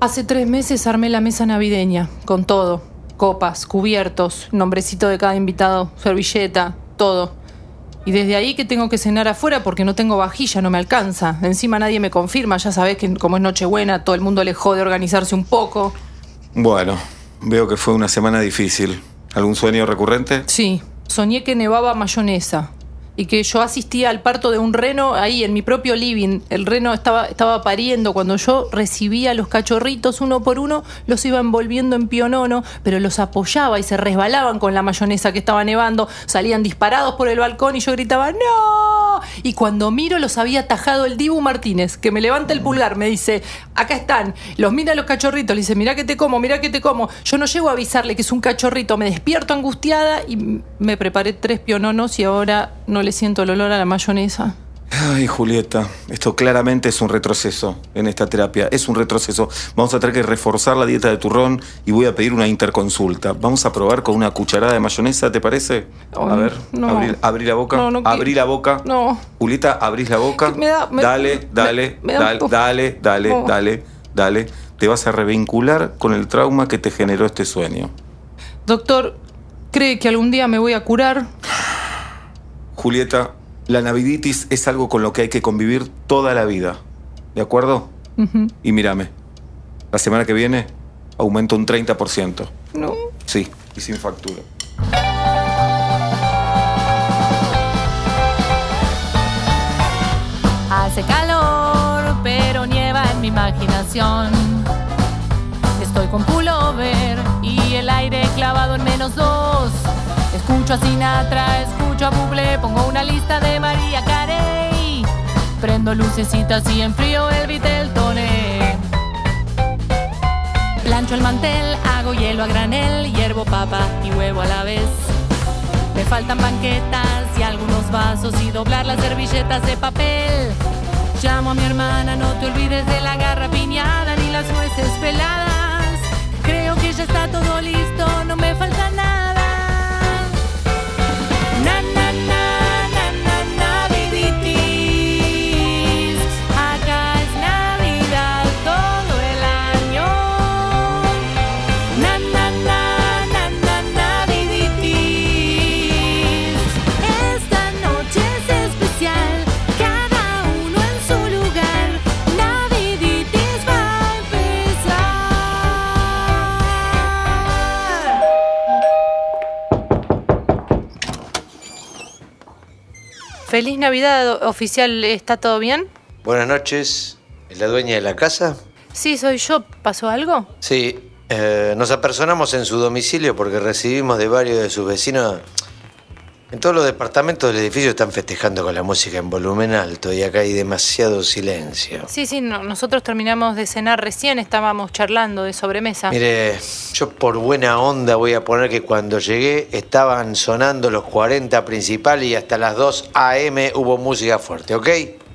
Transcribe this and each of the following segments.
Hace tres meses armé la mesa navideña, con todo. Copas, cubiertos, nombrecito de cada invitado, servilleta, todo. Y desde ahí que tengo que cenar afuera porque no tengo vajilla, no me alcanza. Encima nadie me confirma, ya sabés que como es Nochebuena, todo el mundo le jode organizarse un poco. Bueno, veo que fue una semana difícil. ¿Algún sueño recurrente? Sí, soñé que nevaba mayonesa y que yo asistía al parto de un reno ahí en mi propio living. El reno estaba, estaba pariendo. Cuando yo recibía los cachorritos uno por uno, los iba envolviendo en pionono, pero los apoyaba y se resbalaban con la mayonesa que estaba nevando. Salían disparados por el balcón y yo gritaba ¡No! Y cuando miro los había tajado el Dibu Martínez, que me levanta el pulgar, me dice, acá están, los mira los cachorritos, le dice, mira que te como, mira que te como. Yo no llego a avisarle que es un cachorrito, me despierto angustiada y me preparé tres piononos y ahora no le siento el olor a la mayonesa. Ay, Julieta, esto claramente es un retroceso en esta terapia. Es un retroceso. Vamos a tener que reforzar la dieta de turrón y voy a pedir una interconsulta. Vamos a probar con una cucharada de mayonesa, ¿te parece? a ver, no. abrí, abrí la boca. No, no abrí la boca. No. Julieta, abrís la boca. Me da- me- dale, dale, me- me da dale, dale, dale, Oh. dale, dale. Te vas a revincular con el trauma que te generó este sueño. Doctor, ¿cree que algún día me voy a curar? Julieta, la naviditis es algo con lo que hay que convivir toda la vida. ¿De acuerdo? Y mírame, la semana que viene aumento un 30%. No. Sí, y sin factura. Hace calor, pero nieva en mi imaginación. Estoy con pullover y el aire clavado en menos dos. Escucho a Sinatra, escucho a Bublé, pongo una lista de María Carey. Prendo lucecitas y enfrío el Viteltoné. Plancho el mantel, hago hielo a granel, hiervo papa y huevo a la vez. Me faltan banquetas y algunos vasos y doblar las servilletas de papel. Llamo a mi hermana, no te olvides de la garra piñada ni las nueces peladas. Creo que ya está todo listo, no me falta nada. Feliz Navidad, oficial, ¿está todo bien? Buenas noches. ¿Es la dueña de la casa? Sí, soy yo. ¿Pasó algo? Sí. eh, nos apersonamos en su domicilio porque recibimos de varios de sus vecinos. En todos los departamentos del edificio están festejando con la música en volumen alto y acá hay demasiado silencio. Sí, sí, no- nosotros terminamos de cenar recién, estábamos charlando de sobremesa. Mire, yo por buena onda voy a poner que cuando llegué estaban sonando los 40 principales y hasta las 2 a.m. hubo música fuerte, ¿ok?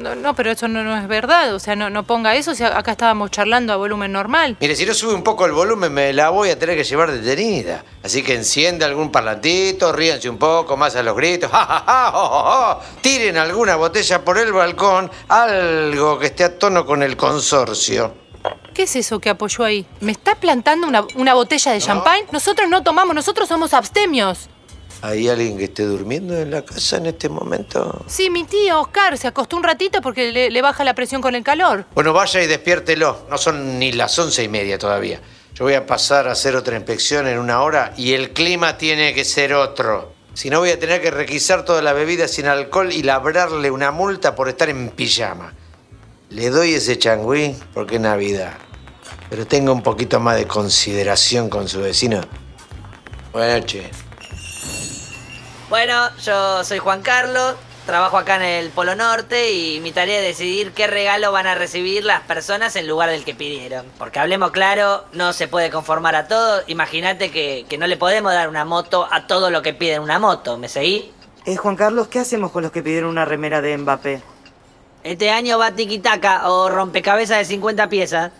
No, no, pero eso no, no es verdad. O sea, no, no ponga eso. O sea, acá estábamos charlando a volumen normal. Mire, si no sube un poco el volumen, me la voy a tener que llevar detenida. Así que encienda algún parlantito, ríanse un poco más a los gritos. ¡Ja, ja, ja! ¡Jo, jo, jo! Tiren alguna botella por el balcón, algo que esté a tono con el consorcio. ¿Qué es eso que apoyó ahí? ¿Me está plantando una, una botella de champán? Nosotros no tomamos, nosotros somos abstemios. ¿Hay alguien que esté durmiendo en la casa en este momento? Sí, mi tío Oscar se acostó un ratito porque le, le baja la presión con el calor. Bueno, vaya y despiértelo. No son ni las once y media todavía. Yo voy a pasar a hacer otra inspección en una hora y el clima tiene que ser otro. Si no, voy a tener que requisar toda la bebida sin alcohol y labrarle una multa por estar en pijama. Le doy ese changüí porque es Navidad. Pero tenga un poquito más de consideración con su vecino. Buenas noches. Bueno, yo soy Juan Carlos, trabajo acá en el Polo Norte y mi tarea es decidir qué regalo van a recibir las personas en lugar del que pidieron. Porque hablemos claro, no se puede conformar a todo. Imagínate que, que no le podemos dar una moto a todo lo que piden una moto, ¿me seguí? Eh, Juan Carlos, ¿qué hacemos con los que pidieron una remera de Mbappé? Este año va tiki-taka o rompecabezas de 50 piezas.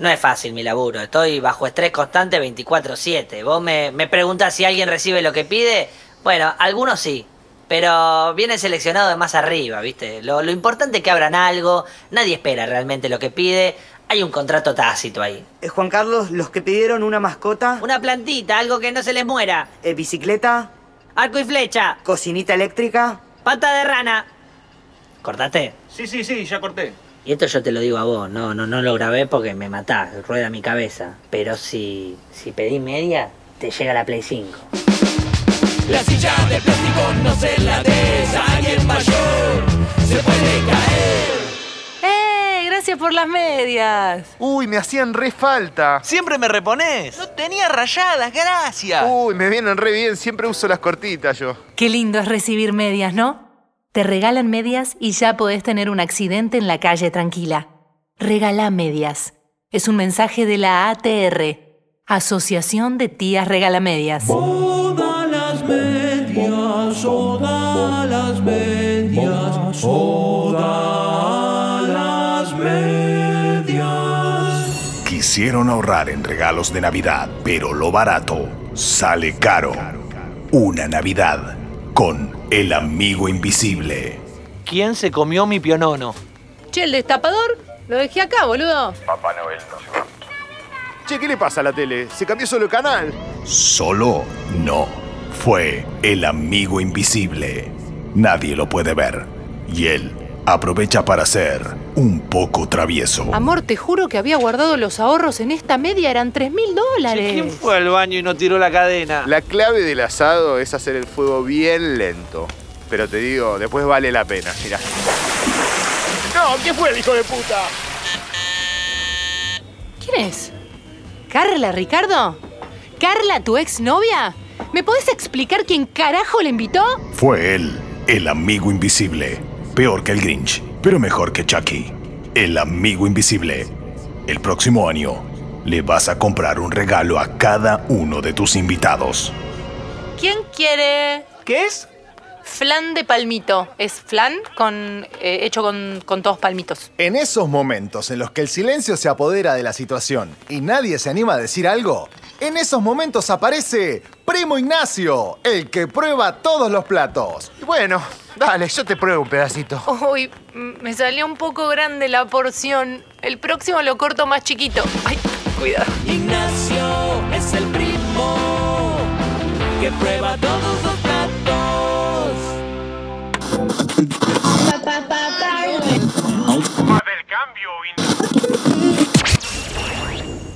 No es fácil mi laburo, estoy bajo estrés constante 24/7. Vos me, me preguntás si alguien recibe lo que pide. Bueno, algunos sí, pero viene seleccionado de más arriba, ¿viste? Lo, lo importante es que abran algo, nadie espera realmente lo que pide. Hay un contrato tácito ahí. Eh, Juan Carlos, los que pidieron una mascota, Una plantita, algo que no se les muera. eh, bicicleta, Arco y flecha. cocinita eléctrica. Pata de rana. ¿Cortaste? Sí, sí, sí, ya corté. Y esto yo te lo digo a vos, no, no, no lo grabé porque me matás, rueda mi cabeza. Pero si, si pedí media, te llega la Play 5. La silla de plástico no se la des a alguien mayor. Se puede caer. ¡Eh! Gracias por las medias. Uy, me hacían re falta. Siempre me reponés. No tenía rayadas, gracias. Uy, me vienen re bien, siempre uso las cortitas yo. Qué lindo es recibir medias, ¿no? Te regalan medias y ya podés tener un accidente en la calle tranquila. Regala medias. Es un mensaje de la ATR, Asociación de Tías Regalamedias. Las todas las medias, todas las medias. Quisieron ahorrar en regalos de Navidad, pero lo barato sale caro. Una Navidad con el amigo invisible. ¿Quién se comió mi pionono? Che, el destapador lo dejé acá, boludo. Papá Noel no se va. Che, ¿qué le pasa a la tele? Se cambió solo el canal. Solo no. Fue el amigo invisible. Nadie lo puede ver. Y él aprovecha para ser un poco travieso. Amor, te juro que había guardado los ahorros en esta media, eran 3 mil dólares. ¿Quién fue al baño y no tiró la cadena? La clave del asado es hacer el fuego bien lento. Pero te digo, después vale la pena, mirá. No, ¿qué fue el hijo de puta? ¿Quién es? ¿Carla, Ricardo? ¿Carla, tu exnovia? ¿Me podés explicar quién carajo le invitó? Fue él, el amigo invisible. Peor que el Grinch, pero mejor que Chucky. El amigo invisible. El próximo año le vas a comprar un regalo a cada uno de tus invitados. ¿Quién quiere ¿Qué es? Flan de palmito? Es flan con, eh, hecho con, con todos palmitos. En esos momentos en los que el silencio se apodera de la situación y nadie se anima a decir algo, en esos momentos aparece Primo Ignacio, el que prueba todos los platos. Bueno, dale, yo te pruebo un pedacito. Uy, m- me salió un poco grande la porción. El próximo lo corto más chiquito. Ay, cuidado. Ignacio es el primo que prueba todos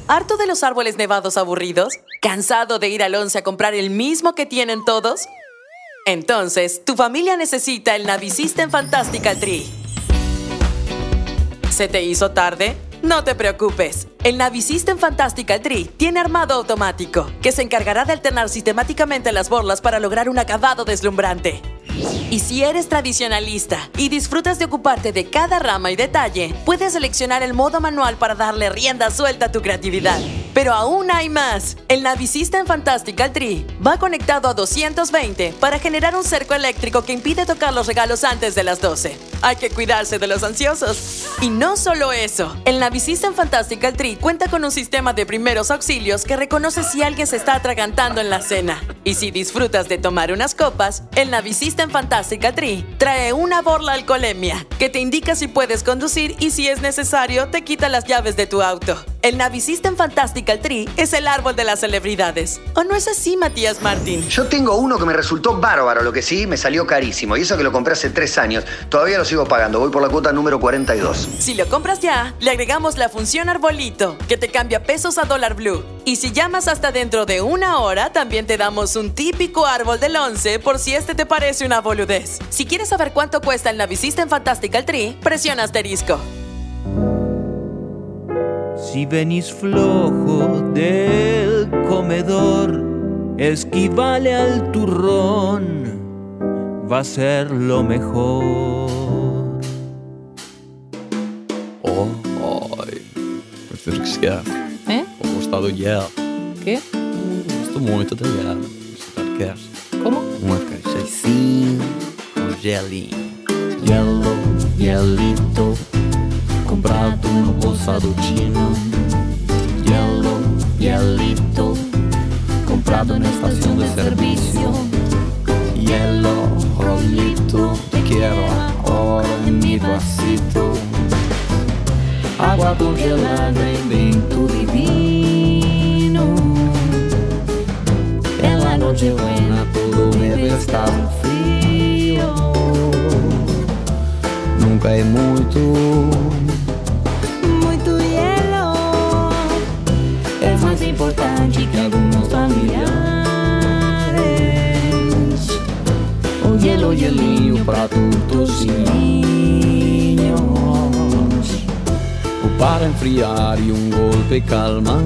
¿Harto de los árboles nevados aburridos? ¿Cansado de ir al once a comprar el mismo que tienen todos? Entonces, tu familia necesita el Navisystem Fantastical Tree. ¿Se te hizo tarde? No te preocupes. El Navisystem Fantastical Tree tiene armado automático, que se encargará de alternar sistemáticamente las borlas para lograr un acabado deslumbrante. Y si eres tradicionalista y disfrutas de ocuparte de cada rama y detalle, puedes seleccionar el modo manual para darle rienda suelta a tu creatividad. Pero aún hay más. El Navisystem Fantastical Tree va conectado a 220 para generar un cerco eléctrico que impide tocar los regalos antes de las 12. Hay que cuidarse de los ansiosos. Y no solo eso, el Navisystem Fantastical Tree cuenta con un sistema de primeros auxilios que reconoce si alguien se está atragantando en la cena. Y si disfrutas de tomar unas copas, el Navisystem Fantastical Tree trae una borla alcoholemia que te indica si puedes conducir y si es necesario te quita las llaves de tu auto. El Navisystem Fantastical Tree es el árbol de las celebridades. ¿O no es así, Matías Martín? Yo tengo uno que me resultó bárbaro, lo que sí me salió carísimo. Y eso que lo compré hace tres años. Todavía lo sigo pagando. Voy por la cuota número 42. Si lo compras ya, le agregamos la función arbolito, que te cambia pesos a dólar blue. Y si llamas hasta dentro de una hora, también te damos un típico árbol del 11 por si este te parece una boludez. Si quieres saber cuánto cuesta el Navisystem Fantastical Tree, presiona asterisco. Si venís flojo del comedor, esquivale al turrón, va a ser lo mejor. Oh, oj, refresca. ¿Eh? Och gostado gel. ¿Qué? Gosto muito de gel. Você quer? ¿Cómo? Uma cachaçinha com gelinho. Gelo, gelito, comprado no bolsado chino. Gelo, gelito, comprado na estação de serviço. Hielo, rolito, te quiero ahora en mi vasito. água congelada em vento divino. En la noche buena todo debe estar frío. Nunca é muito, Muito importante que alguns familiares. O hielo, gelinho pra todos os niños. O para enfriar e um golpe calma.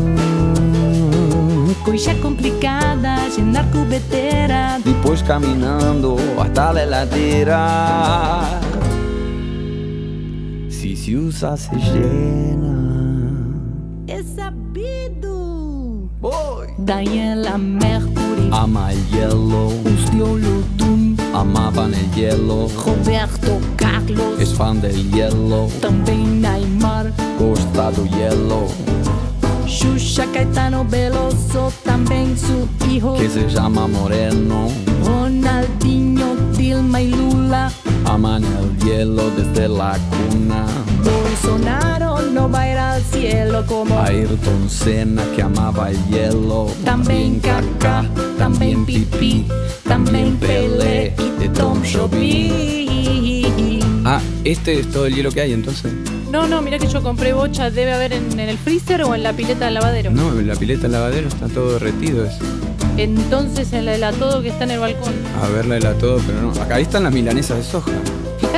Coisa complicada, llenar cubetera. Depois caminhando hasta la heladera. Se se usa, se llena. É sabido. Diana Mercury. Ama el hielo. Os de Olodum. Amaban el hielo. Roberto Carlos. Es fan del hielo. Também Neymar. Gosta do hielo. Xuxa Caetano Veloso. Também su hijo. Que se llama Moreno. Ronaldinho, Dilma y Lula. Aman el hielo desde la cuna. Bolsonaro no va a cielo como Ayrton Senna que amaba el hielo. También Kaká, también Pipí, también Pelé y Tom Jovi. Ah, este es todo el hielo que hay entonces. No, no, mira que yo compré bocha, debe haber en, en el freezer o en la pileta del lavadero. No, en la pileta del lavadero está todo derretido. Es. Entonces en el helatodo que está en el balcón. A de la todo, pero no. Acá ahí están las milanesas de soja.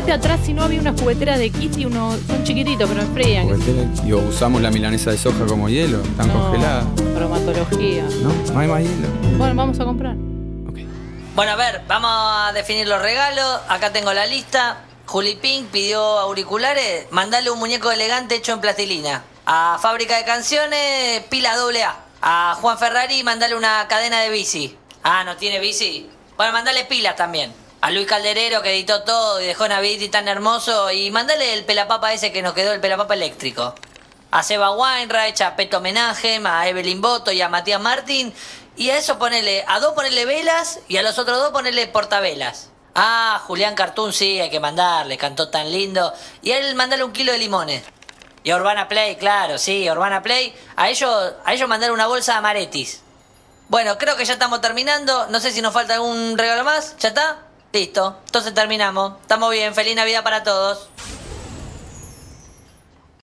Fíjate atrás si no había unas cubeteras de Kitty, unos son chiquititos pero enfrían. Y o usamos la milanesa de soja como hielo, están No, congeladas. Bromatología. No, no hay más hielo. Bueno, vamos a comprar. Bueno, a ver, vamos a definir los regalos. Acá tengo la lista. Juli Pink pidió auriculares. Mandale un muñeco elegante hecho en plastilina. A Fábrica de Canciones, pila doble A. A Juan Ferrari, mandale una cadena de bici. Ah, ¿no tiene bici? Bueno, mandale pilas también. A Luis Calderero, que editó todo y dejó Naviti tan hermoso. Y mandale el pelapapa ese que nos quedó, el pelapapa eléctrico. A Seba Weinreich, a Peto Homenaje, a Evelyn Boto y a Matías Martín. Y a eso ponele, a dos ponele velas y a los otros dos ponele portavelas. Ah, Julián Cartoon sí, hay que mandarle, cantó tan lindo. Y a él mandale un kilo de limones. Y a Urbana Play, claro, sí, Urbana Play. A ellos, a ellos mandar una bolsa de amaretis. Bueno, creo que ya estamos terminando. No sé si nos falta algún regalo más. ¿Ya está? Listo. Entonces terminamos. Estamos bien. Feliz Navidad para todos.